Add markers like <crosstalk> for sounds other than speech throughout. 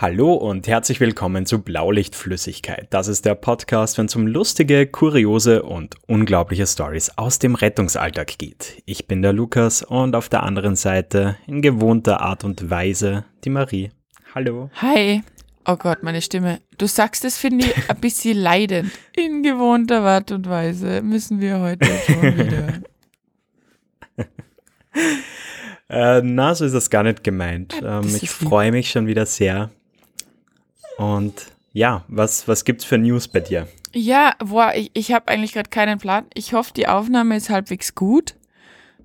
Hallo und herzlich willkommen zu Blaulichtflüssigkeit. Das ist der Podcast, wenn es um lustige, kuriose und unglaubliche Stories aus dem Rettungsalltag geht. Ich bin der Lukas und auf der anderen Seite in gewohnter Art und Weise die Marie. Hallo. Hi. Oh Gott, meine Stimme. Du sagst es, finde ich, ein bisschen <laughs> leidend. In gewohnter Art und Weise müssen wir heute schon wieder. Äh, na, so ist das gar nicht gemeint. Ähm, ich freue mich schon wieder sehr, und ja, was, was es für News bei dir? Ja, boah, ich, ich habe eigentlich gerade keinen Plan. Ich hoffe, die Aufnahme ist halbwegs gut,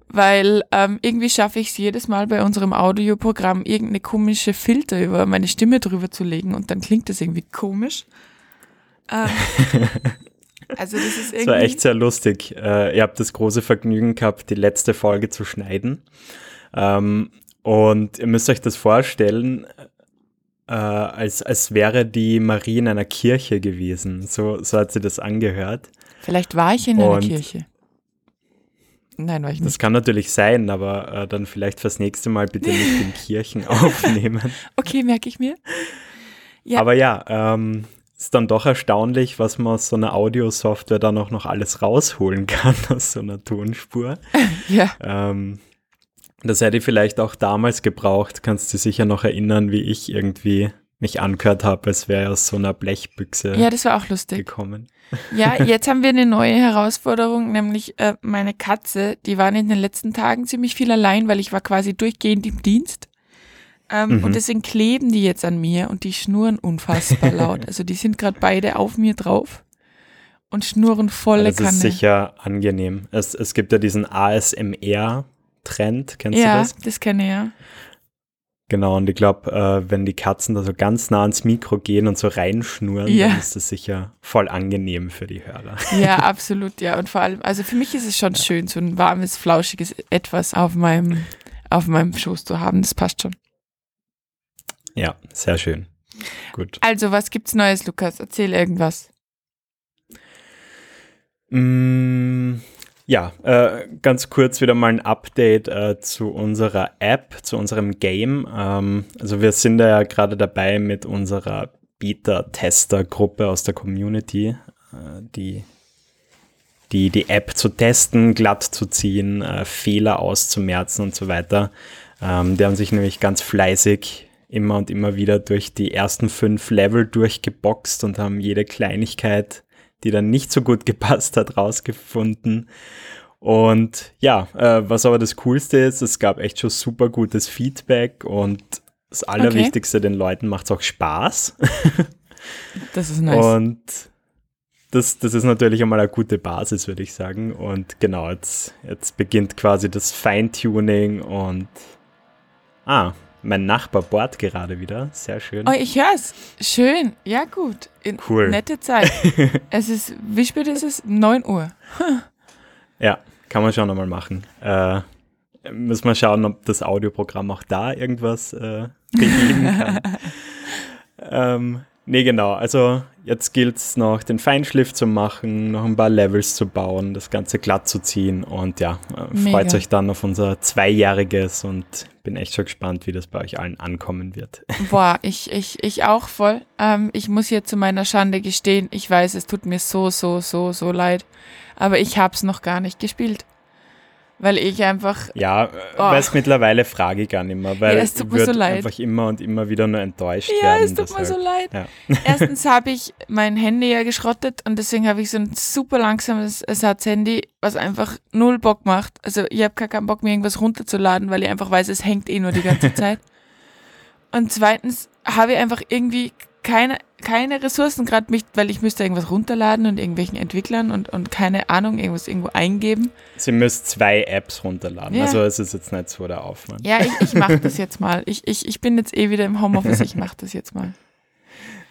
weil ähm, irgendwie schaffe ich es jedes Mal bei unserem Audioprogramm, irgendeine komische Filter über meine Stimme drüber zu legen und dann klingt das irgendwie komisch. Ähm, <laughs> also das ist irgendwie. Das war echt sehr lustig. Äh, ihr habt das große Vergnügen gehabt, die letzte Folge zu schneiden. Ähm, und ihr müsst euch das vorstellen, äh, als, als wäre die Marie in einer Kirche gewesen. So, so hat sie das angehört. Vielleicht war ich in Und einer Kirche. Nein, war ich nicht. Das kann natürlich sein, aber äh, dann vielleicht fürs nächste Mal bitte <laughs> nicht in Kirchen aufnehmen. Okay, merke ich mir. Ja. Aber ja, ähm, ist dann doch erstaunlich, was man aus so einer Audiosoftware dann auch noch alles rausholen kann <laughs> aus so einer Tonspur. <laughs> ja. Ähm, das hätte ich vielleicht auch damals gebraucht. Kannst du dich sicher noch erinnern, wie ich irgendwie mich angehört habe, als wäre aus so einer Blechbüchse ja, das war auch lustig. gekommen. Ja, <laughs> jetzt haben wir eine neue Herausforderung, nämlich äh, meine Katze, die waren in den letzten Tagen ziemlich viel allein, weil ich war quasi durchgehend im Dienst. Ähm, mhm. Und deswegen kleben die jetzt an mir und die schnurren unfassbar <laughs> laut. Also die sind gerade beide auf mir drauf und schnurren volle das Kanne. Das ist sicher angenehm. Es, es gibt ja diesen ASMR Trend. Kennst ja, du das? Ja, das kenne ich ja. Genau, und ich glaube, äh, wenn die Katzen da so ganz nah ans Mikro gehen und so reinschnurren, ja. dann ist das sicher voll angenehm für die Hörer. Ja, <laughs> absolut, ja. Und vor allem, also für mich ist es schon ja. schön, so ein warmes, flauschiges Etwas auf meinem, auf meinem Schoß zu haben. Das passt schon. Ja, sehr schön. Gut. Also, was gibt's Neues, Lukas? Erzähl irgendwas. Mm, ja, äh, ganz kurz wieder mal ein Update äh, zu unserer App, zu unserem Game. Ähm, also wir sind ja gerade dabei mit unserer Beta-Tester-Gruppe aus der Community, äh, die, die die App zu testen, glatt zu ziehen, äh, Fehler auszumerzen und so weiter. Ähm, die haben sich nämlich ganz fleißig immer und immer wieder durch die ersten fünf Level durchgeboxt und haben jede Kleinigkeit die dann nicht so gut <laughs> gepasst hat, rausgefunden. Und ja, äh, was aber das Coolste ist, es gab echt schon super gutes Feedback und das Allerwichtigste, okay. den Leuten macht es auch Spaß. <laughs> das ist nice. Und das, das ist natürlich einmal eine gute Basis, würde ich sagen. Und genau, jetzt, jetzt beginnt quasi das Feintuning und ah, mein Nachbar bohrt gerade wieder. Sehr schön. Oh, ich höre es. Schön. Ja, gut. In cool. Nette Zeit. <laughs> es ist, wie spät ist es? 9 Uhr. ja, kann man schon nochmal machen. Äh, müssen wir schauen, ob das Audioprogramm auch da irgendwas äh, kann. <laughs> ähm, nee, genau. Also Jetzt gilt es noch, den Feinschliff zu machen, noch ein paar Levels zu bauen, das Ganze glatt zu ziehen und ja, äh, freut euch dann auf unser Zweijähriges und bin echt schon gespannt, wie das bei euch allen ankommen wird. <laughs> Boah, ich, ich, ich auch voll. Ähm, ich muss hier zu meiner Schande gestehen, ich weiß, es tut mir so, so, so, so leid, aber ich habe es noch gar nicht gespielt weil ich einfach. Ja, oh. weil es mittlerweile frage ich gar nicht mehr, weil ja, es tut mir so leid. einfach immer und immer wieder nur enttäuscht ja, werden. Ja, es tut deshalb. mir so leid. Ja. <laughs> Erstens habe ich mein Handy ja geschrottet und deswegen habe ich so ein super langsames Ersatzhandy, was einfach null Bock macht. Also ich habe gar keinen Bock, mir irgendwas runterzuladen, weil ich einfach weiß, es hängt eh nur die ganze <laughs> Zeit. und zweitens habe ich einfach irgendwie keine, keine Ressourcen gerade mich, weil ich müsste irgendwas runterladen und irgendwelchen Entwicklern und, und keine Ahnung, irgendwas irgendwo eingeben. Sie müsst zwei Apps runterladen, ja. also es ist jetzt nicht so der Aufwand. Ja, ich, ich mache das <laughs> jetzt mal. Ich, ich, ich bin jetzt eh wieder im Homeoffice, ich mache das jetzt mal.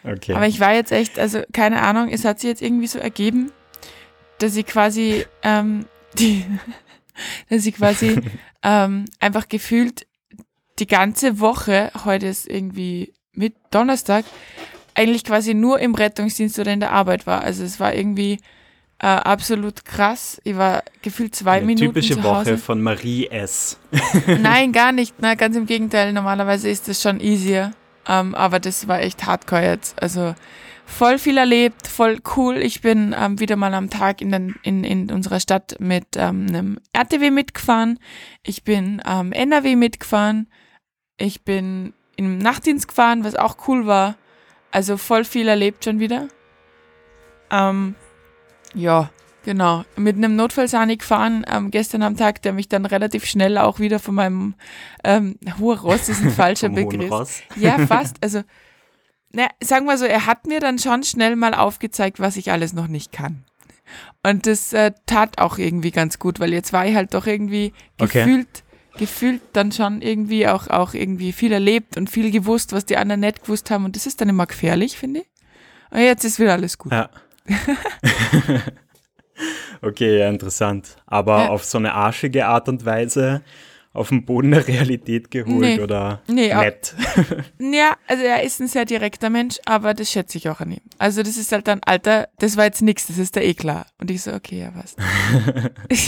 Okay. Aber ich war jetzt echt, also keine Ahnung, es hat sich jetzt irgendwie so ergeben, dass ich quasi ähm, <laughs> die, dass ich quasi <laughs> ähm, einfach gefühlt die ganze Woche, heute ist irgendwie mit Donnerstag eigentlich quasi nur im Rettungsdienst oder in der Arbeit war. Also es war irgendwie äh, absolut krass. Ich war gefühlt zwei Eine Minuten typische zu Woche von Marie S. <laughs> Nein, gar nicht. Na, ganz im Gegenteil. Normalerweise ist es schon easier. Ähm, aber das war echt hardcore jetzt. Also voll viel erlebt, voll cool. Ich bin ähm, wieder mal am Tag in, den, in, in unserer Stadt mit ähm, einem RTW mitgefahren. Ich bin ähm, NRW mitgefahren. Ich bin im Nachtdienst gefahren, was auch cool war. Also voll viel erlebt schon wieder. Ähm, ja, genau. Mit einem Notfallsani gefahren ähm, gestern am Tag, der mich dann relativ schnell auch wieder von meinem ähm, <laughs> hoher Ross ist ein falscher Begriff. Ja, fast. Also na, sagen wir so, er hat mir dann schon schnell mal aufgezeigt, was ich alles noch nicht kann. Und das äh, tat auch irgendwie ganz gut, weil jetzt war ich halt doch irgendwie Okay. gefühlt, gefühlt dann schon irgendwie auch, auch irgendwie viel erlebt und viel gewusst, was die anderen nicht gewusst haben. Und das ist dann immer gefährlich, finde ich. Und jetzt ist wieder alles gut. Ja. <laughs> <laughs> okay, ja, interessant. Aber Ja. auf so eine arschige Art und Weise auf den Boden der Realität geholt Nee. oder Nee, nett? <laughs> Ja, also er ist ein sehr direkter Mensch, aber das schätze ich auch an ihm. Also das ist halt dann, Alter, das war jetzt nix, das ist da eh klar. Und ich so, okay, ja, was.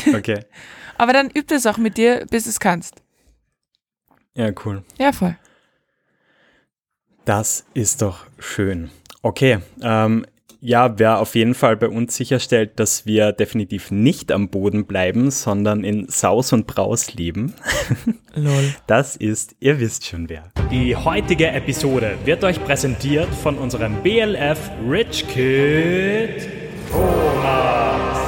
<laughs> Okay. <laughs> aber dann üb das auch mit dir, bis es kannst. Ja, cool. Ja, voll. Das ist doch schön. Okay, ähm, ja, wer auf jeden Fall bei uns sicherstellt, dass wir definitiv nicht am Boden bleiben, sondern in Saus und Braus leben, <laughs> Lol. das ist, ihr wisst schon wer. Die heutige Episode wird euch präsentiert von unserem BLF Rich Kid Thomas.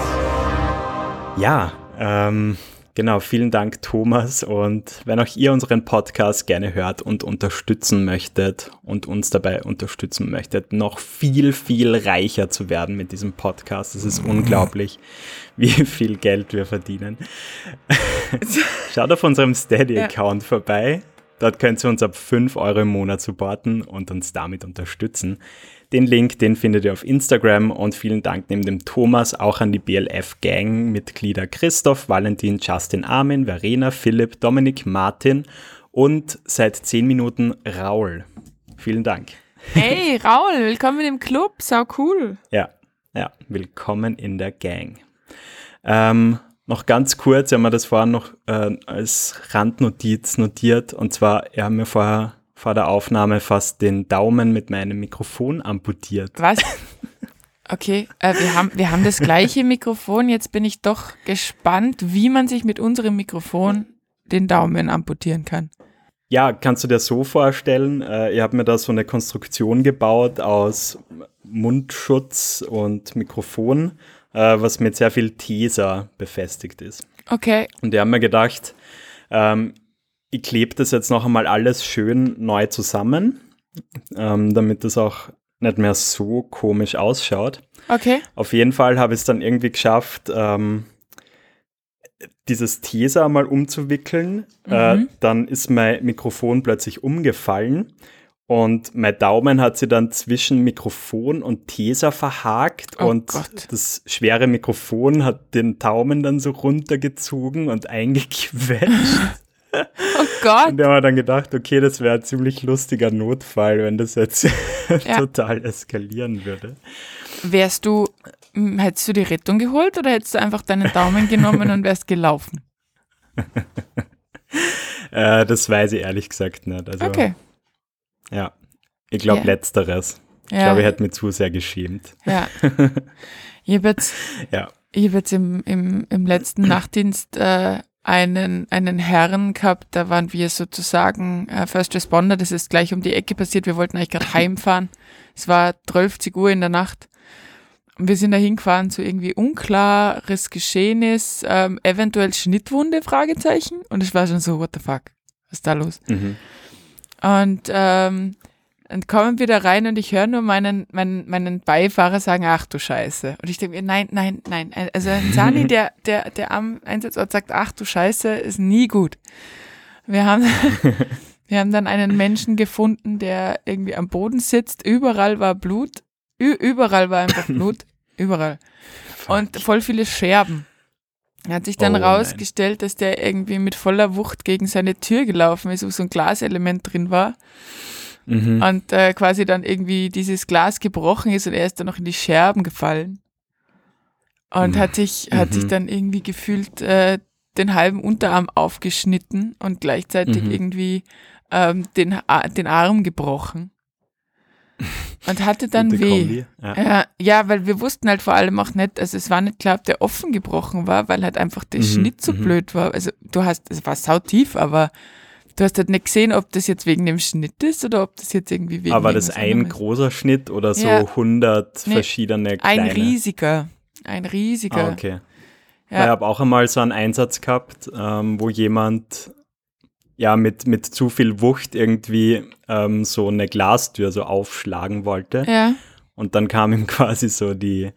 Ja, ähm, genau, vielen Dank Thomas und wenn auch ihr unseren Podcast gerne hört und unterstützen möchtet und uns dabei unterstützen möchtet, noch viel, viel reicher zu werden mit diesem Podcast, es ist unglaublich, wie viel Geld wir verdienen. <laughs> Schaut auf unserem Steady-Account vorbei. Dort könnt ihr uns ab 5 Euro im Monat supporten und uns damit unterstützen. Den Link, den findet ihr auf Instagram und vielen Dank neben dem Thomas auch an die BLF-Gang-Mitglieder Christoph, Valentin, Justin, Armin, Verena, Philipp, Dominik, Martin und seit 10 Minuten Raul. Vielen Dank. Hey, Raul, willkommen im Club, sau cool. Ja, ja, willkommen in der Gang. Ähm, noch ganz kurz, wir haben das vorhin noch äh, als Randnotiz notiert und zwar, wir haben mir vorher vor der Aufnahme fast den Daumen mit meinem Mikrofon amputiert. Was? Okay, äh, wir, haben, wir haben das gleiche Mikrofon. Jetzt bin ich doch gespannt, wie man sich mit unserem Mikrofon den Daumen amputieren kann. Ja, kannst du dir so vorstellen, äh, ihr habt mir da so eine Konstruktion gebaut aus Mundschutz und Mikrofon, äh, was mit sehr viel Teser befestigt ist. Okay, Und die haben mir gedacht, ähm, ich klebe das jetzt noch einmal alles schön neu zusammen, ähm, damit das auch nicht mehr so komisch ausschaut. okay. Auf jeden Fall habe ich es dann irgendwie geschafft, ähm, dieses Teser mal umzuwickeln. Äh, Mhm. dann ist mein Mikrofon plötzlich umgefallen und mein Daumen hat sie dann zwischen Mikrofon und Teser verhakt Oh und Gott. das schwere Mikrofon hat den Daumen dann so runtergezogen und <laughs> eingequetscht. Oh Gott. Und da haben wir dann gedacht, okay, das wäre ein ziemlich lustiger Notfall, wenn das jetzt <laughs> total eskalieren würde. Wärst du, hm, hättest du die Rettung geholt oder hättest du einfach deinen Daumen genommen und wärst gelaufen? <laughs> Äh, das weiß ich ehrlich gesagt nicht. Also, Okay. Ja. Ich glaube, Ja. letzteres. Ich Ja, glaube, ich hätte mich zu sehr geschämt. ja. <laughs> Ich habe jetzt, Ja. ich hab jetzt im, im, im letzten Nachtdienst äh, einen, einen Herrn gehabt, da waren wir sozusagen äh, First Responder, das ist gleich um die Ecke passiert. Wir wollten eigentlich gerade <laughs> heimfahren. Es war 12 Uhr in der Nacht. Und wir sind da hingefahren zu irgendwie unklares Geschehnis, ähm, eventuell Schnittwunde, Fragezeichen. Und es war schon so, what the fuck, was ist da los? Mhm. Und ähm, dann kommen wir da rein und ich höre nur meinen, meinen, meinen Beifahrer sagen, ach du Scheiße. Und ich denke mir, nein, nein, nein. Also ein <laughs> Sani, der, der, der am Einsatzort sagt, ach du Scheiße, ist nie gut. Wir haben, <laughs> wir haben dann einen Menschen gefunden, der irgendwie am Boden sitzt. Überall war Blut. Ü überall war einfach Blut. <laughs> Überall. Und voll viele Scherben. Hat sich dann Oh, nein. rausgestellt, dass der irgendwie mit voller Wucht gegen seine Tür gelaufen ist, wo so ein Glaselement drin war Mhm. und äh, quasi dann irgendwie dieses Glas gebrochen ist und er ist dann noch in die Scherben gefallen und Mhm. hat sich hat sich Mhm. dann irgendwie gefühlt äh, den halben Unterarm aufgeschnitten und gleichzeitig Mhm. irgendwie ähm, den, den Arm gebrochen. Und hatte <laughs> dann Gute weh. Ja. Ja, ja, weil wir wussten halt vor allem auch nicht, also es war nicht klar, ob der offen gebrochen war, weil halt einfach der Mhm, Schnitt so mhm. blöd war. Also du hast, es war sautief, aber du hast halt nicht gesehen, ob das jetzt wegen dem Schnitt ist oder ob das jetzt irgendwie wegen Aber das ein anderem ist. großer Schnitt oder so Ja. 100 Nee, verschiedene Ein kleine? riesiger. Ein riesiger. Ah, okay. Ja. Ich habe auch einmal so einen Einsatz gehabt, ähm, wo jemand ja mit, mit zu viel Wucht irgendwie ähm, so eine Glastür so aufschlagen wollte. Ja. Und dann kam ihm <laughs> quasi so die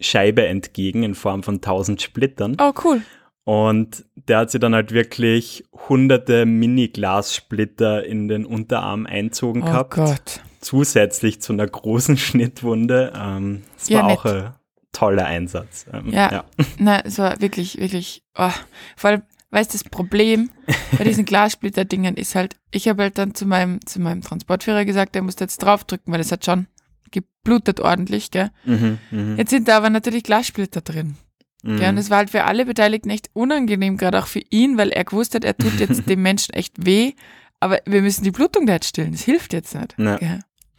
Scheibe entgegen in Form von 1000 Splittern. Oh, cool. Und der hat sie dann halt wirklich hunderte Mini-Glassplitter in den Unterarm einzogen Oh gehabt. Gott. Zusätzlich zu einer großen <laughs> Schnittwunde. Ähm, das Ja, war nett. auch ein toller Einsatz. Ähm, Ja. <laughs> Na, es war wirklich, wirklich, oh. vor allem, weißt du, das Problem bei diesen <laughs> Glassplitter-Dingern ist halt, ich habe halt dann zu meinem, zu meinem Transportführer gesagt, er muss jetzt draufdrücken, weil es hat schon geblutet ordentlich, gell. Mhm, mhm, Jetzt sind da aber natürlich Glassplitter drin. Mhm. Gell? Und es war halt für alle Beteiligten echt unangenehm, gerade auch für ihn, weil er gewusst hat, er tut jetzt <laughs> dem Menschen echt weh, aber wir müssen die Blutung da jetzt stillen. Das hilft jetzt nicht. Ja.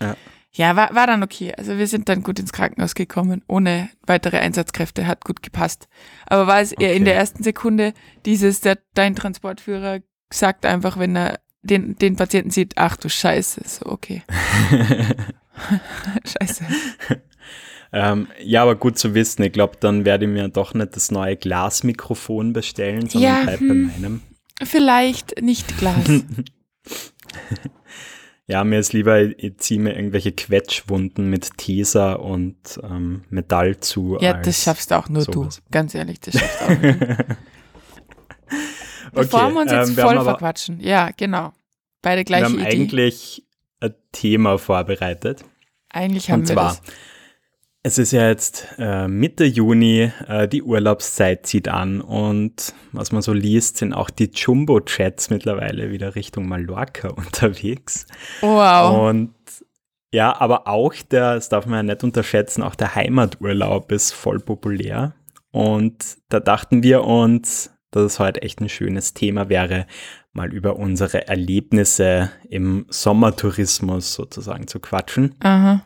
Ja. Ja, war, war dann okay. Also wir sind dann gut ins Krankenhaus gekommen, ohne weitere Einsatzkräfte, hat gut gepasst. Aber war es eher in der ersten Sekunde dieses, der, dein Transportführer sagt einfach, wenn er den, den Patienten sieht, ach du Scheiße, so okay. <laughs> <laughs> Scheiße. Ähm, ja, aber gut zu wissen. Ich glaube, dann werde ich mir doch nicht das neue Glasmikrofon bestellen, sondern Ja, bleib hm. bei meinem. Vielleicht nicht Glas. <laughs> Ja, mir ist lieber, ich, ziehe mir irgendwelche Quetschwunden mit Teser und ähm, Metall zu. Ja, das schaffst auch nur sowas. du. Ganz ehrlich, das schaffst auch nur du. <laughs> Bevor Okay, wir uns jetzt ähm, wir voll verquatschen. Ja, genau. Beide Wir gleiche haben Idee. eigentlich ein Thema vorbereitet. Eigentlich haben Und wir zwar, das. Es ist ja jetzt äh, Mitte Juni, äh, die Urlaubszeit zieht an und was man so liest, sind auch die Jumbo-Jets mittlerweile wieder Richtung Mallorca <laughs> unterwegs. Wow. Und ja, aber auch der, das darf man ja nicht unterschätzen, auch der Heimaturlaub ist voll populär. Und da dachten wir uns, dass es heute echt ein schönes Thema wäre, mal über unsere Erlebnisse im Sommertourismus sozusagen zu quatschen. Aha.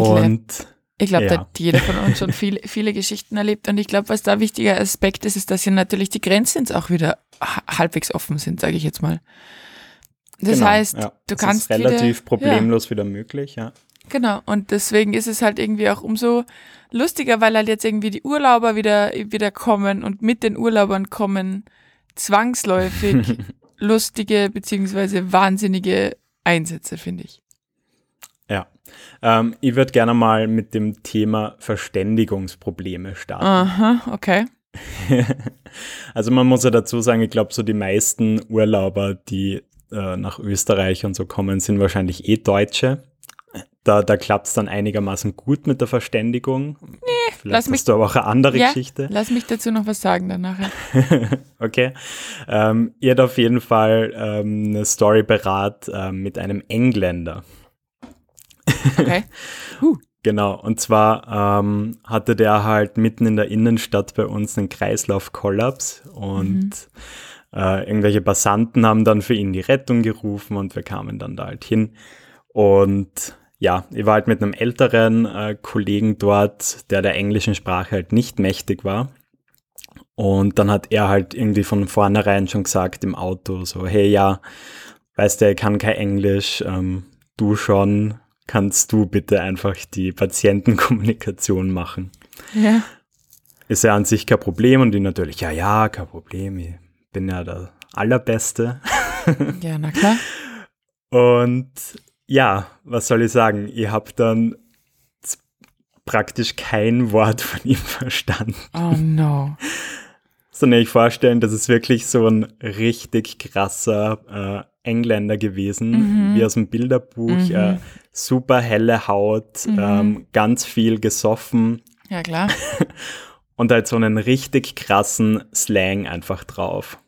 Und Ich glaube, da Ja. hat jeder von uns schon viele, viele Geschichten erlebt. Und ich glaube, was da ein wichtiger Aspekt ist, ist, dass hier natürlich die Grenzen jetzt auch wieder ha- halbwegs offen sind, sage ich jetzt mal. Das genau, heißt, ja, du es kannst ist relativ wieder, problemlos wieder möglich, ja. Ja, genau. Und deswegen ist es halt irgendwie auch umso lustiger, weil halt jetzt irgendwie die Urlauber wieder, wieder kommen und mit den Urlaubern kommen zwangsläufig <laughs> lustige beziehungsweise wahnsinnige Einsätze, finde ich. Ähm, ich würde gerne mal mit dem Thema Verständigungsprobleme starten. Aha, okay. <laughs> Also man muss ja dazu sagen, ich glaube, so die meisten Urlauber, die äh, nach Österreich und so kommen, sind wahrscheinlich eh Deutsche. Da, da klappt es dann einigermaßen gut mit der Verständigung. Nee, Vielleicht lass mich- hast du aber auch eine andere Ja, Geschichte. lass mich dazu noch was sagen dann nachher. <laughs> Okay. Ähm, ihr habt auf jeden Fall ähm, eine Story berat ähm, mit einem Engländer. Okay. <laughs> Genau, und zwar ähm, hatte der halt mitten in der Innenstadt bei uns einen Kreislaufkollaps und äh, irgendwelche Passanten haben dann für ihn die Rettung gerufen und wir kamen dann da halt hin. Und ja, ich war halt mit einem älteren äh, Kollegen dort, der der englischen Sprache halt nicht mächtig war. Und dann hat er halt irgendwie von vornherein schon gesagt im Auto so, hey ja, weißt du, ich kann kein Englisch, ähm, du schon, kannst du bitte einfach die Patientenkommunikation machen. Ja. Ist ja an sich kein Problem und die natürlich, ja, ja, kein Problem, ich bin ja der Allerbeste. Ja, na klar. Und ja, was soll ich sagen? Ich habe dann praktisch kein Wort von ihm <laughs> verstanden. Oh no. Sondern ich vorstellen, das ist wirklich so ein richtig krasser äh, Engländer gewesen, Mhm. wie aus dem Bilderbuch. Mhm. Äh, super helle Haut, Mhm. ähm, ganz viel gesoffen Ja, klar. <laughs> und halt so einen richtig krassen Slang einfach drauf.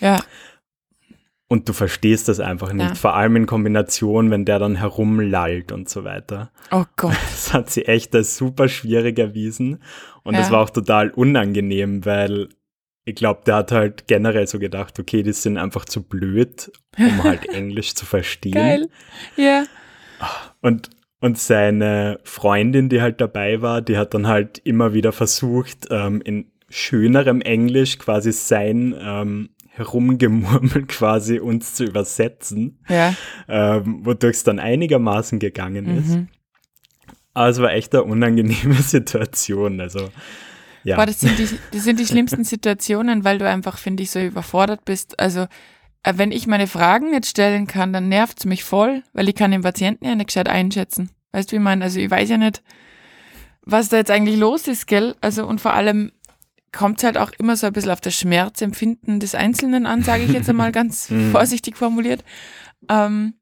Ja. Und du verstehst das einfach nicht, Ja. vor allem in Kombination, wenn der dann herumlallt und so weiter. Oh Gott. <laughs> Das hat sie echt als super schwierig erwiesen. Und das Ja. war auch total unangenehm, weil ich glaube, der hat halt generell so gedacht, okay, die sind einfach zu blöd, um <laughs> halt Englisch zu verstehen. Geil. Ja. Und, und seine Freundin, die halt dabei war, die hat dann halt immer wieder versucht, ähm, in schönerem Englisch quasi sein ähm, Herumgemurmel <laughs> quasi uns zu übersetzen, Ja. ähm, wodurch es dann einigermaßen gegangen ist. Mhm. Aber es war echt eine unangenehme <laughs> Situation. Also, ja. Boah, das sind, die, das sind die schlimmsten Situationen, weil du einfach, finde ich, so überfordert bist. Also, äh, wenn ich meine Fragen nicht stellen kann, dann nervt's mich voll, weil ich kann den Patienten ja nicht gescheit einschätzen. Weißt du, wie ich meine? Also, ich weiß ja nicht, was da jetzt eigentlich los ist, gell? Also, und vor allem kommt halt auch immer so ein bisschen auf das Schmerzempfinden des Einzelnen an, sage ich jetzt <laughs> einmal ganz Mhm. vorsichtig formuliert. Ähm,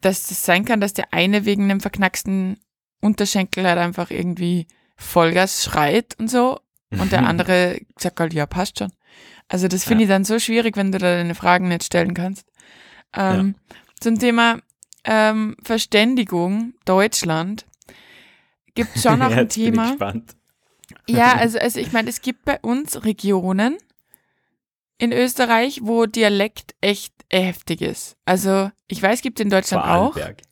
dass das sein kann, dass der eine wegen einem verknacksten Unterschenkel halt einfach irgendwie Vollgas schreit und so und der andere sagt halt, ja, passt schon. Also das finde Ja. ich dann so schwierig, wenn du da deine Fragen nicht stellen kannst. Ähm, Zum Thema ähm, Verständigung Deutschland gibt schon <laughs> noch Ja, ein jetzt bin ich Thema. Ja, also, also ich meine, es gibt bei uns Regionen in Österreich, wo Dialekt echt heftig ist. Also ich weiß, gibt es in Deutschland auch. Vorarlberg.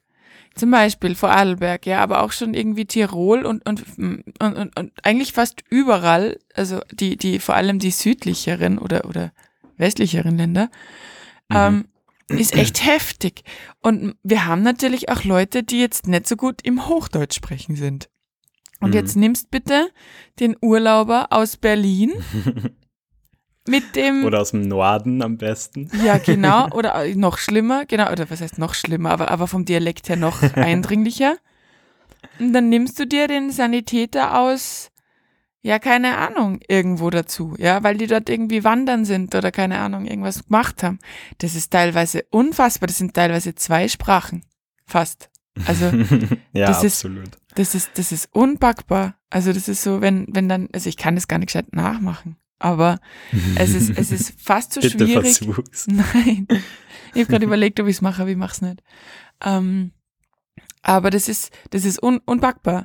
Zum Beispiel Vorarlberg, ja, aber auch schon irgendwie Tirol und, und, und, und, und eigentlich fast überall, also die, die, vor allem die südlicheren oder, oder westlicheren Länder, ähm, ist echt heftig. Und wir haben natürlich auch Leute, die jetzt nicht so gut im Hochdeutsch sprechen sind. Und Mhm. jetzt nimmst bitte den Urlauber aus Berlin <laughs> mit dem Oder aus dem Norden am besten. ja, genau. <laughs> Oder äh, noch schlimmer, genau. Oder was heißt noch schlimmer, aber, aber vom Dialekt her noch <laughs> eindringlicher. Und dann nimmst du dir den Sanitäter aus, ja, keine Ahnung, irgendwo dazu, ja, weil die dort irgendwie wandern sind oder keine Ahnung, irgendwas gemacht haben. Das ist teilweise unfassbar. Das sind teilweise zwei Sprachen. Fast. Also, <laughs> ja, das ist- absolut. das ist, das ist unpackbar. Also, das ist so, wenn, wenn dann, also ich kann das gar nicht gescheit nachmachen. Aber es ist, es ist <laughs> fast so Bitte schwierig. versuch's. <laughs> Nein. Ich habe gerade überlegt, ob ich es mache, aber ich mache es nicht. Ähm, aber das ist, das ist un unpackbar.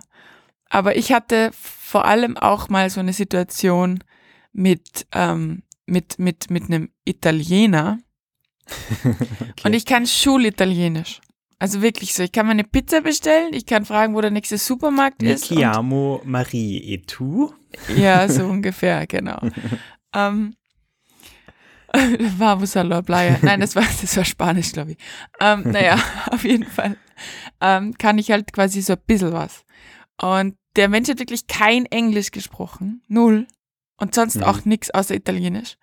Aber ich hatte vor allem auch mal so eine Situation mit, ähm, mit, mit, mit einem Italiener. <laughs> Und ich kann Schulitalienisch. Also wirklich so. Ich kann meine Pizza bestellen, ich kann fragen, wo der nächste Supermarkt Mi ist. und- chiamo Marie et tu? ja, <laughs> so ungefähr, genau. ähm, <laughs> Vamos a la playa. Nein, das war, das war Spanisch, glaube ich. Ähm, naja, <laughs> auf jeden Fall ähm, kann ich halt quasi so ein bisschen was. Und der Mensch hat wirklich kein Englisch gesprochen. Null. Und sonst Mhm. auch nichts außer Italienisch.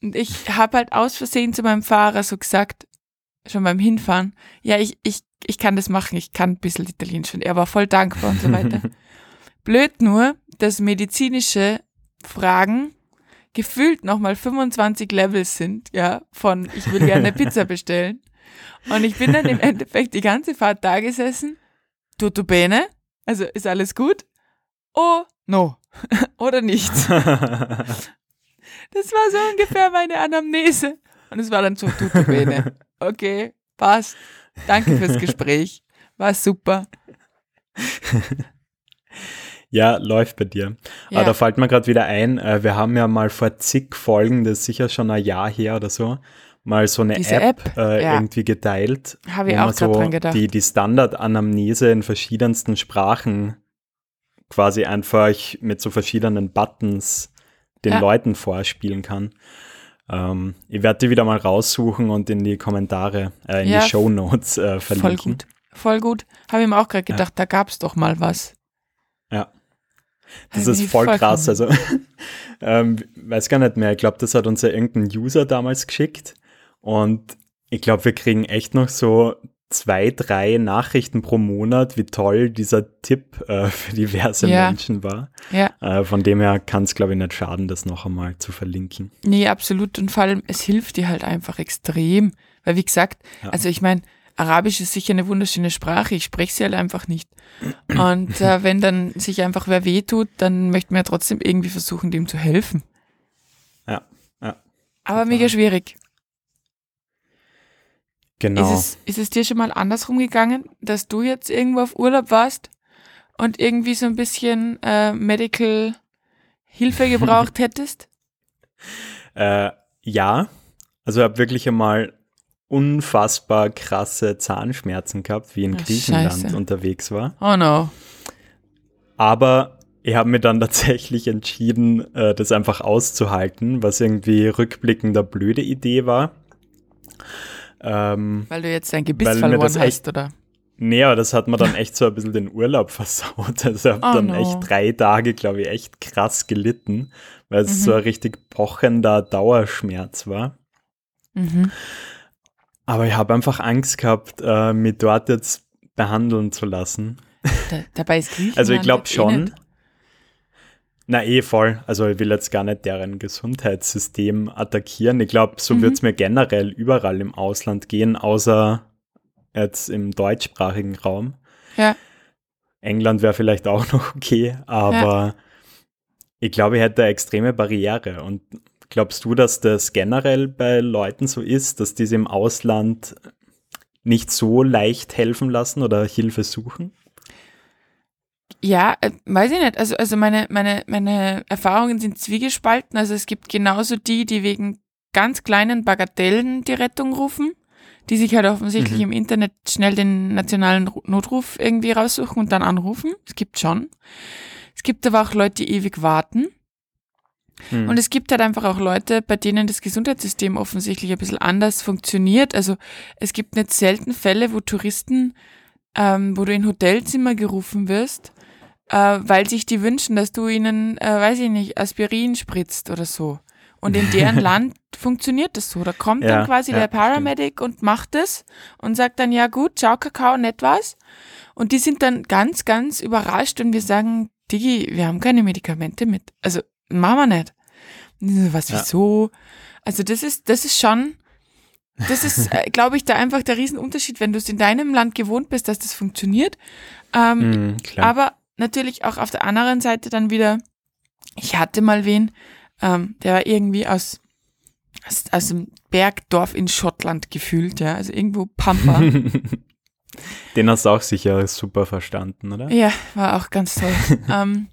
Und ich habe halt aus Versehen zu meinem Fahrer so gesagt, schon beim Hinfahren, ja, ich, ich, ich kann das machen, ich kann ein bisschen Italienisch. Und er war voll dankbar und so weiter. <laughs> Blöd nur, dass medizinische Fragen gefühlt nochmal 25 Levels sind, ja, von ich will gerne eine Pizza <laughs> bestellen. Und ich bin dann im Endeffekt die ganze Fahrt da gesessen, tutto bene, also ist alles gut? Oh, no. <laughs> Oder nichts. Das war so ungefähr meine Anamnese. Und es war dann so, tutto bene. Okay, passt. Danke fürs <laughs> Gespräch. War super. ja, läuft bei dir. Ja. Aber da fällt mir gerade wieder ein, äh, wir haben ja mal vor zig Folgen, das ist sicher schon ein Jahr her oder so, mal so eine Diese App, App, äh, ja. irgendwie geteilt. Habe ich auch so dran gedacht. Die, die Standardanamnese in verschiedensten Sprachen quasi einfach mit so verschiedenen Buttons den Ja. Leuten vorspielen kann. Ähm, ich werde die wieder mal raussuchen und in die Kommentare, äh, in Ja, die Show Notes äh, verlinken. Voll gut. Voll gut. Habe ich mir auch gerade Ja. gedacht, da gab's doch mal was. Ja. Das ist voll krass. Also, <laughs> ähm, weiß gar nicht mehr. Ich glaube, das hat uns ja irgendein User damals geschickt. Und ich glaube, wir kriegen echt noch so zwei, drei Nachrichten pro Monat, wie toll dieser Tipp äh, für diverse Ja. Menschen war. Ja, Äh, von dem her kann es, glaube ich, nicht schaden, das noch einmal zu verlinken. nee, absolut. Und vor allem, es hilft dir halt einfach extrem. Weil, wie gesagt, Ja. also ich meine, Arabisch ist sicher eine wunderschöne Sprache, ich spreche sie halt einfach nicht. Und äh, <laughs> wenn dann sich einfach wer wehtut, dann möchte man ja trotzdem irgendwie versuchen, dem zu helfen. Ja, ja. Aber mega schwierig. Genau. Ist, es, ist es dir schon mal andersrum gegangen, dass du jetzt irgendwo auf Urlaub warst und irgendwie so ein bisschen äh, Medical Hilfe <laughs> gebraucht hättest? Äh, ja, also ich habe wirklich einmal unfassbar krasse Zahnschmerzen gehabt, wie in Ach, Griechenland Scheiße. unterwegs war. Oh no. Aber ich habe mir dann <laughs> tatsächlich entschieden, äh, das einfach auszuhalten, was irgendwie rückblickend eine blöde Idee war. Ähm, Weil du jetzt dein Gebiss verloren das hast, echt- oder? nee, aber das hat mir dann echt so ein bisschen den Urlaub <laughs> versaut. Also ich habe Oh dann no. echt drei Tage, glaube ich, echt krass gelitten, weil es Mhm. so ein richtig pochender Dauerschmerz war. Mhm. Aber ich habe einfach Angst gehabt, äh, mich dort jetzt behandeln zu lassen. Da, dabei ist Griechenland <laughs> Also ich glaube eh schon. nicht- Na eh voll. Also ich will jetzt gar nicht deren Gesundheitssystem attackieren. Ich glaube, so Mhm. wird es mir generell überall im Ausland gehen, außer jetzt im deutschsprachigen Raum. Ja. England wäre vielleicht auch noch okay, aber ich glaube, ich hätte eine extreme Barriere. Und glaubst du, dass das generell bei Leuten so ist, dass diese im Ausland nicht so leicht helfen lassen oder Hilfe suchen? Ja, äh, weiß ich nicht. Also, also meine, meine, meine Erfahrungen sind zwiegespalten. Also es gibt genauso die, die wegen ganz kleinen Bagatellen die Rettung rufen, die sich halt offensichtlich Mhm. im Internet schnell den nationalen Ru- Notruf irgendwie raussuchen und dann anrufen. Es gibt schon. Es gibt aber auch Leute, die ewig warten. Hm. Und es gibt halt einfach auch Leute, bei denen das Gesundheitssystem offensichtlich ein bisschen anders funktioniert. Also es gibt nicht selten Fälle, wo Touristen, ähm, wo du in Hotelzimmer gerufen wirst, äh, weil sich die wünschen, dass du ihnen, äh, weiß ich nicht, Aspirin spritzt oder so. Und in deren <laughs> Land funktioniert das so. Da kommt Ja, dann quasi ja, der Paramedic und macht es und sagt dann, ja gut, ciao Kakao, nett was. Und die sind dann ganz, ganz überrascht und wir sagen, Digi, wir haben keine Medikamente mit. Also machen wir nicht. So, Was, Ja. wieso? Also das ist, das ist schon, das ist, äh, <laughs> glaube ich, da einfach der Riesenunterschied, wenn du es in deinem Land gewohnt bist, dass das funktioniert. Ähm, Hm, klar. aber natürlich auch auf der anderen Seite dann wieder, ich hatte mal wen, ähm, der war irgendwie aus, aus, aus dem Bergdorf in Schottland gefühlt, ja, also irgendwo Pampa. <laughs> Den hast du auch sicher super verstanden, oder? ja, war auch ganz toll. <laughs> ähm,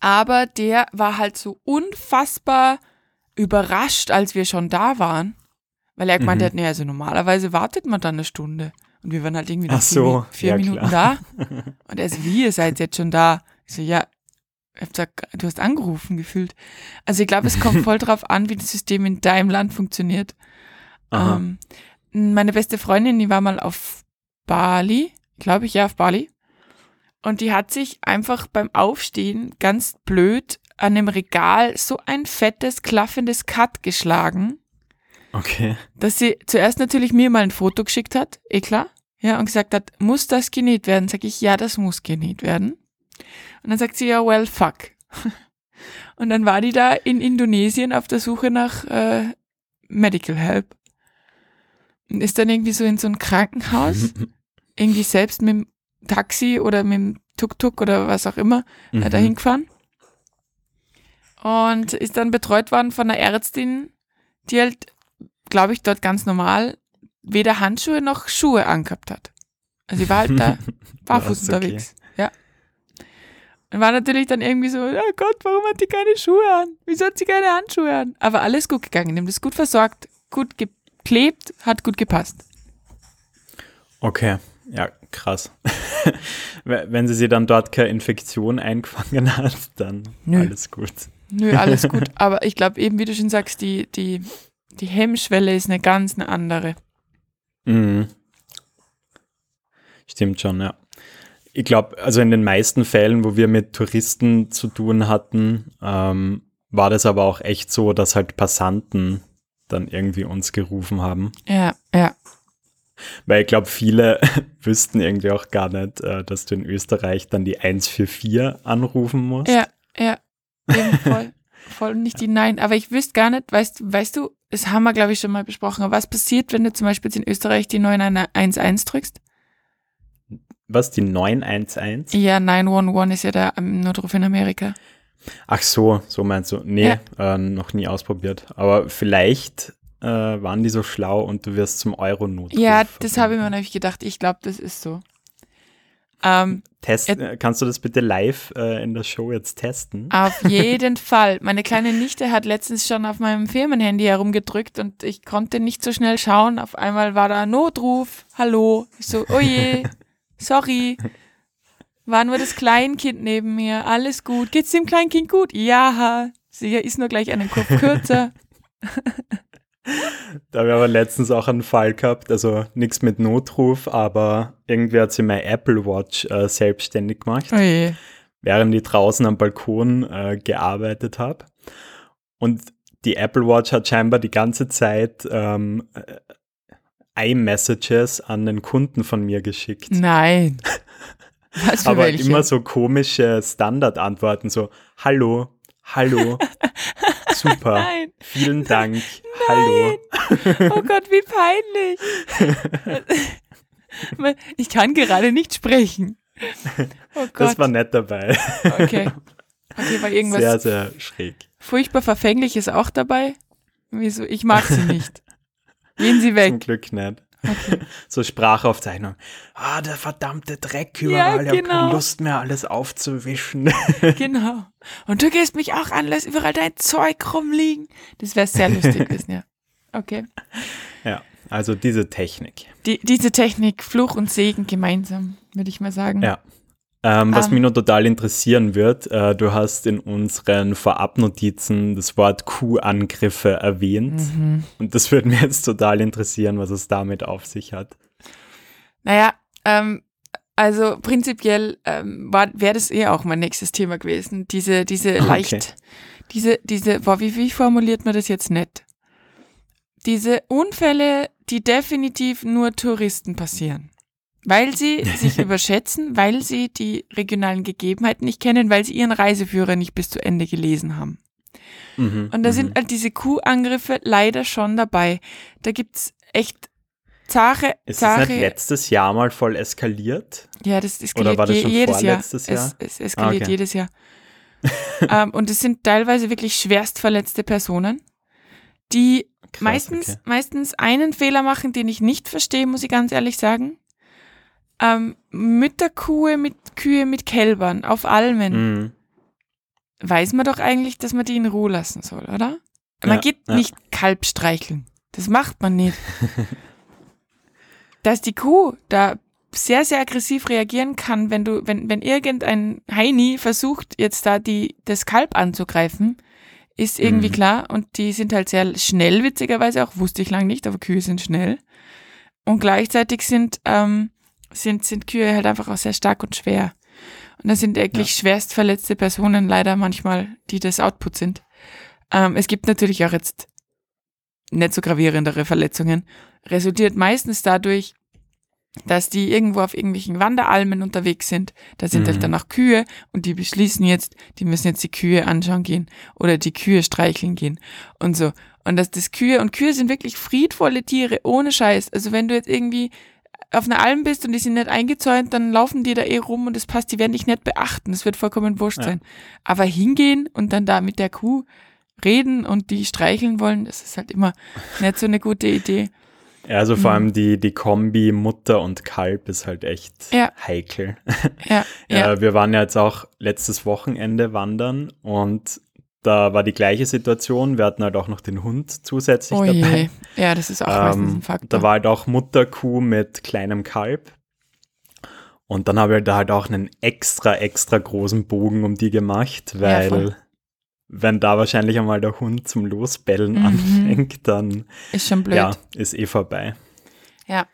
aber der war halt so unfassbar überrascht, als wir schon da waren, weil er gemeint Mhm. hat, nee, also normalerweise wartet man dann eine Stunde. Und wir waren halt irgendwie Ach noch vier, so, Mi- vier ja, Minuten klar. da. <laughs> Und er so, wie, ihr seid jetzt schon da? Ich so, ja, ich hab gesagt, du hast angerufen gefühlt. Also ich glaube, es kommt voll drauf an, wie das System in deinem Land funktioniert. Ähm, meine beste Freundin, die war mal auf Bali, glaube ich, ja, auf Bali. Und die hat sich einfach beim Aufstehen ganz blöd an dem Regal so ein fettes, klaffendes Cut geschlagen, Okay. dass sie zuerst natürlich mir mal ein Foto geschickt hat, eh klar, ja, und gesagt hat, muss das genäht werden? Sag ich, ja, das muss genäht werden. Und dann sagt sie, ja, well, fuck. <laughs> Und dann war die da in Indonesien auf der Suche nach äh, Medical Help. Und ist dann irgendwie so in so ein Krankenhaus, <laughs> irgendwie selbst mit dem Taxi oder mit dem Tuk-Tuk oder was auch immer äh, Mhm. dahin gefahren. Und ist dann betreut worden von einer Ärztin, die halt, glaube ich, dort ganz normal weder Handschuhe noch Schuhe angehabt hat. Also sie war halt da <laughs> barfuß okay. unterwegs. Ja. Und war natürlich dann irgendwie so, oh Gott, warum hat die keine Schuhe an? Wieso hat sie keine Handschuhe an? Aber alles gut gegangen. Haben das gut versorgt, gut geklebt, hat gut gepasst. Okay, ja, krass. <laughs> Wenn sie sie dann dort keine Infektion eingefangen hat, dann Nö. alles gut. Nö, alles gut. <laughs> Aber ich glaube eben, wie du schon sagst, die, die, die Hemmschwelle ist eine ganz eine andere. Mhm. Stimmt schon, ja. Ich glaube, also in den meisten Fällen, wo wir mit Touristen zu tun hatten, ähm, war das aber auch echt so, dass halt Passanten dann irgendwie uns gerufen haben. Ja, ja. Weil ich glaube, viele <laughs> wüssten irgendwie auch gar nicht, äh, dass du in Österreich dann die 144 anrufen musst. Ja, ja. Eben voll. voll nicht die Nein. Aber ich wüsste gar nicht, weißt, weißt du, das haben wir, glaube ich, schon mal besprochen, aber was passiert, wenn du zum Beispiel jetzt in Österreich die 911 drückst? Was, die 911? Ja, 911 ist ja der ähm, Notruf in Amerika. Ach so, so meinst du. Nee, äh, noch nie ausprobiert. Aber vielleicht äh, waren die so schlau und du wirst zum Euro-Notruf. Ja, das habe ich mir nämlich gedacht. Ich glaube, das ist so. Ähm, Test, äh, kannst du das bitte live äh, in der Show jetzt testen? Auf <laughs> jeden Fall. Meine kleine Nichte hat letztens schon auf meinem Firmenhandy herumgedrückt und ich konnte nicht so schnell schauen. Auf einmal war da Notruf. Hallo. Ich so, oh je, <laughs> sorry. War nur das Kleinkind neben mir. Alles gut. Geht's dem Kleinkind gut? Ja. Sie ist nur gleich einen Kopf kürzer. <laughs> Da habe ich aber letztens auch einen Fall gehabt, also nichts mit Notruf, aber irgendwie hat sie meine Apple Watch äh, selbstständig gemacht, Oh je. während ich draußen am Balkon äh, gearbeitet habe. Und die Apple Watch hat scheinbar die ganze Zeit ähm, äh, iMessages an den Kunden von mir geschickt. Nein. <laughs> Was für aber welche? immer so komische Standardantworten, so Hallo, Hallo, <laughs> super, <laughs> Nein. vielen Dank, Hallo. Oh Gott, wie peinlich. <laughs> Ich kann gerade nicht sprechen. Oh Gott. Das war nett dabei. okay. Okay, war irgendwas Sehr, sehr schräg. furchtbar Verfängliches auch dabei? Wieso? Ich mag sie nicht. Gehen Sie Zum weg. Glück nicht. Okay. <laughs> So Sprachaufzeichnung. Ah, der verdammte Dreck Ja, überall. Ich habe genau. keine Lust mehr, alles aufzuwischen. <laughs> Genau. Und du gehst mich auch an, lass überall dein Zeug rumliegen. Das wäre sehr lustig gewesen, ja. Okay. ja, also diese Technik. Die, diese Technik, Fluch und Segen gemeinsam, würde ich mal sagen. Ja. Ähm, was Ähm. mich nur total interessieren wird, äh, du hast in unseren Vorabnotizen das Wort Q-Angriffe erwähnt. Mhm. Und das würde <laughs> mir jetzt total interessieren, was es damit auf sich hat. Naja, ähm, also prinzipiell ähm, wäre das eh auch mein nächstes Thema gewesen. Diese, diese Okay. leicht, diese, diese, boah, wie, wie formuliert man das jetzt nett? Diese Unfälle, die definitiv nur Touristen passieren. Weil sie <laughs> sich überschätzen, weil sie die regionalen Gegebenheiten nicht kennen, weil sie ihren Reiseführer nicht bis zu Ende gelesen haben. Mhm, Und da mhm. sind halt diese Kuhangriffe leider schon dabei. Da gibt's echt zahre, Ist das nicht zahre letztes Jahr mal voll eskaliert? ja, das eskaliert war das schon jedes Jahr. Jahr? Es, es eskaliert Ah, okay. jedes Jahr. <laughs> ähm, und es sind teilweise wirklich schwerst verletzte Personen, die Krass, meistens, okay. meistens einen Fehler machen, den ich nicht verstehe, muss ich ganz ehrlich sagen. Ähm, Mütterkuhe mit Kühe mit Kälbern auf Almen. Mhm. Weiß man doch eigentlich, dass man die in Ruhe lassen soll, oder? Man Ja, geht ja. nicht Kalb streicheln. Das macht man nicht. <laughs> Dass die Kuh da sehr, sehr aggressiv reagieren kann, wenn du, wenn, wenn irgendein Heini versucht, jetzt da die, das Kalb anzugreifen, ist irgendwie Mhm. klar. Und die sind halt sehr schnell, witzigerweise auch, wusste ich lang nicht, aber Kühe sind schnell. Und gleichzeitig sind, ähm, sind, sind Kühe halt einfach auch sehr stark und schwer. Und das sind wirklich schwerst verletzte Personen leider manchmal, die das Output sind. Ähm, es gibt natürlich auch jetzt nicht so gravierendere Verletzungen. Resultiert meistens dadurch, dass die irgendwo auf irgendwelchen Wanderalmen unterwegs sind. Da sind Mhm. halt dann auch Kühe und die beschließen jetzt, die müssen jetzt die Kühe anschauen gehen oder die Kühe streicheln gehen und so. Und dass das Kühe, und Kühe sind wirklich friedvolle Tiere, ohne Scheiß. Also wenn du jetzt irgendwie auf einer Alm bist und die sind nicht eingezäunt, dann laufen die da eh rum und es passt, die werden dich nicht beachten. Das wird vollkommen wurscht Ja. sein. Aber hingehen und dann da mit der Kuh reden und die streicheln wollen, das ist halt immer nicht so eine gute Idee. Ja, also vor Mhm. allem die, die Kombi Mutter und Kalb ist halt echt Ja. heikel. Ja, <laughs> ja. Ja, wir waren ja jetzt auch letztes Wochenende wandern und da war die gleiche Situation. Wir hatten halt auch noch den Hund zusätzlich Oh dabei. je. Ja, das ist auch meistens ein Ähm, Faktor. da war halt auch Mutterkuh mit kleinem Kalb. Und dann habe ich da halt auch einen extra, extra großen Bogen um die gemacht, Ja, weil voll. wenn da wahrscheinlich einmal der Hund zum Losbellen Mhm. anfängt, dann ist schon blöd. ja, ist eh vorbei. Ja.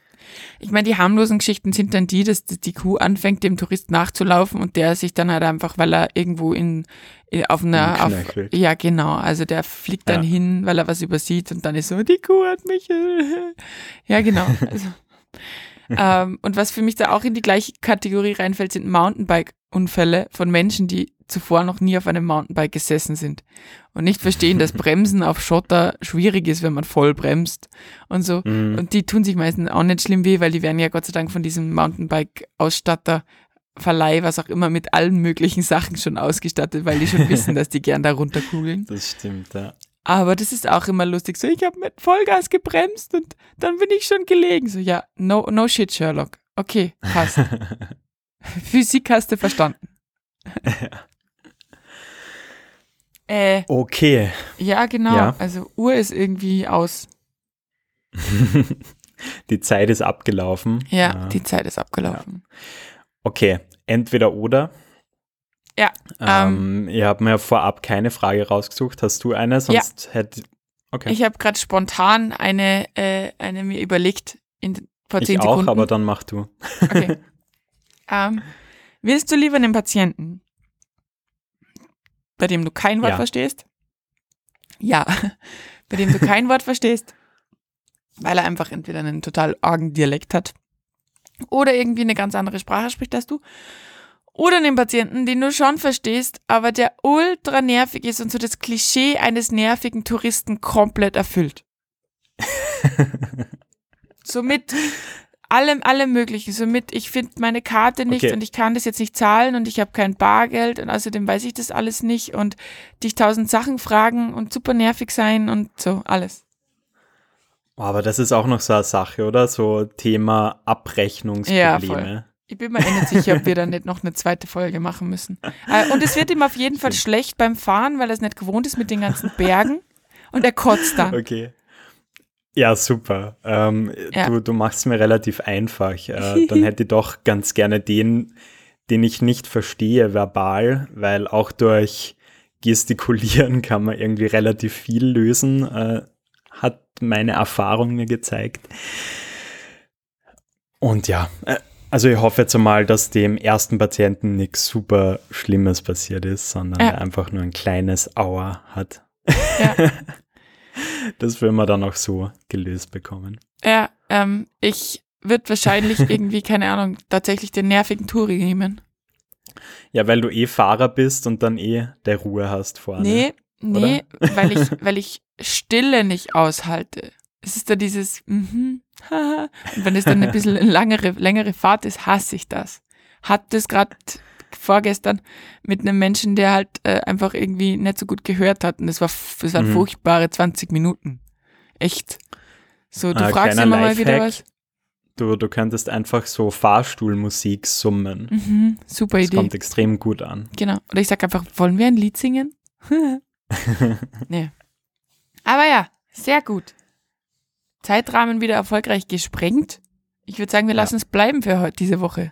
Ich meine, die harmlosen Geschichten sind dann die, dass die Kuh anfängt, dem Tourist nachzulaufen und der sich dann halt einfach, weil er irgendwo in, auf einer, auf, ja genau, also der fliegt dann Ja. hin, weil er was übersieht und dann ist so, die Kuh hat mich, <laughs> ja genau. Also, <laughs> ähm, und was für mich da auch in die gleiche Kategorie reinfällt, sind Mountainbike-Unfälle von Menschen, die zuvor noch nie auf einem Mountainbike gesessen sind und nicht verstehen, dass <laughs> Bremsen auf Schotter schwierig ist, wenn man voll bremst und so. Mhm. Und die tun sich meistens auch nicht schlimm weh, weil die werden ja Gott sei Dank von diesem Mountainbike-Ausstatter Verleih, was auch immer, mit allen möglichen Sachen schon ausgestattet, weil die schon <laughs> wissen, dass die gern da runterkugeln. Das stimmt, ja. Aber das ist auch immer lustig. So, ich habe mit Vollgas gebremst und dann bin ich schon gelegen. So, ja, no, no shit, Sherlock. Okay, passt. <laughs> <laughs> Physik hast du verstanden. <laughs> äh, Okay. ja, genau. Ja. Also Uhr ist irgendwie aus. <laughs> Die Zeit ist abgelaufen. Ja, die Zeit ist abgelaufen. Okay, entweder oder. Ja. Ähm, ihr habt mir ja vorab keine Frage rausgesucht. Hast du eine? Sonst hätte. Okay. Ich habe gerade spontan eine, äh, eine mir überlegt in, vor Ich zehn auch, Sekunden. aber dann mach du. Okay. Ähm, willst du lieber einen Patienten, bei dem du kein Wort Ja. verstehst? Ja. <laughs> bei dem du kein Wort verstehst, weil er einfach entweder einen total argen Dialekt hat oder irgendwie eine ganz andere Sprache spricht als du. Oder einen Patienten, den du schon verstehst, aber der ultra nervig ist und so das Klischee eines nervigen Touristen komplett erfüllt. <laughs> Somit allem, allem möglichen. Somit, ich finde meine Karte nicht Okay. und ich kann das jetzt nicht zahlen und ich habe kein Bargeld und außerdem weiß ich das alles nicht und dich tausend Sachen fragen und super nervig sein und so, alles. Aber das ist auch noch so eine Sache, oder? So Thema Ja, Abrechnungsprobleme. Ich bin mir eh nicht sicher, ob wir da nicht noch eine zweite Folge machen müssen. Äh, Und es wird ihm auf jeden Fall schlecht beim Fahren, weil er es nicht gewohnt ist mit den ganzen Bergen und er kotzt dann. Okay. Ja, super. Ähm, Ja. Du, du machst es mir relativ einfach. Äh, dann <laughs> hätte ich doch ganz gerne den, den ich nicht verstehe, verbal, weil auch durch Gestikulieren <laughs> kann man irgendwie relativ viel lösen, äh, hat meine Erfahrung mir gezeigt. Und ja, äh, also ich hoffe jetzt einmal, dass dem ersten Patienten nichts super Schlimmes passiert ist, sondern Ja. er einfach nur ein kleines Aua hat. Ja. <laughs> Das will man dann auch so gelöst bekommen. Ja, ähm, ich würde wahrscheinlich <laughs> irgendwie, keine Ahnung, tatsächlich den nervigen Touri nehmen. Ja, weil du eh Fahrer bist und dann eh der Ruhe hast vorne. Nee, nee, weil ich, <laughs> weil ich Stille nicht aushalte. Es ist da dieses, mhm, haha. <laughs> Und wenn es dann ein bisschen eine langere, längere Fahrt ist, hasse ich das. Hat das gerade vorgestern mit einem Menschen, der halt äh, einfach irgendwie nicht so gut gehört hat. Und es war, das waren Mhm. furchtbare 20 Minuten. Echt. So, du Ah, fragst immer mal wieder was. Du, du könntest einfach so Fahrstuhlmusik summen. Mhm, super Das Idee. kommt extrem gut an. Genau. Oder ich sag einfach, wollen wir ein Lied singen? <laughs> nee. Aber ja, sehr gut. Zeitrahmen wieder erfolgreich gesprengt. Ich würde sagen, wir Ja. lassen es bleiben für heute, diese Woche.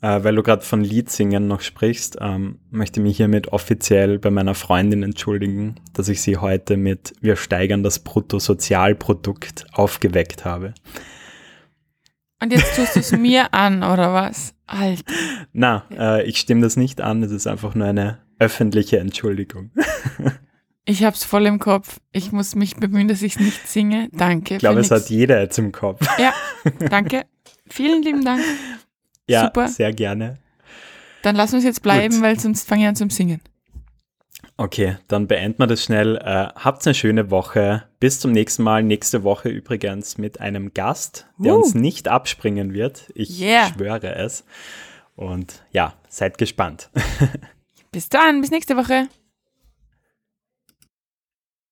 Äh, weil du gerade von Liedsingen noch sprichst, ähm, möchte ich mich hiermit offiziell bei meiner Freundin entschuldigen, dass ich sie heute mit Wir steigern das Bruttosozialprodukt aufgeweckt habe. Und jetzt tust du es <laughs> mir an, oder was? Alter. Na, äh, ich stimme das nicht an, es ist einfach nur eine öffentliche Entschuldigung. <laughs> Ich hab's voll im Kopf. Ich muss mich bemühen, dass ich es nicht singe. Danke. Ich glaube, es hat jeder jetzt im Kopf. Ja, <laughs> danke. Vielen lieben Dank. Ja, Super. sehr gerne. Dann lass uns jetzt bleiben, Gut. weil sonst fange ich an zum Singen. Okay, dann beenden wir das schnell. Äh, habt eine schöne Woche. Bis zum nächsten Mal. Nächste Woche übrigens mit einem Gast, der Uh. uns nicht abspringen wird. Ich Yeah. schwöre es. Und ja, seid gespannt. <laughs> Bis dann, bis nächste Woche.